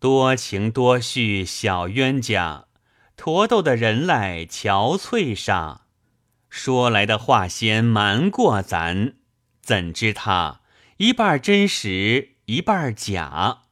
多情多绪小冤家，驼豆的人来憔悴煞。说来的话先瞒过咱，怎知他一半真实一半假？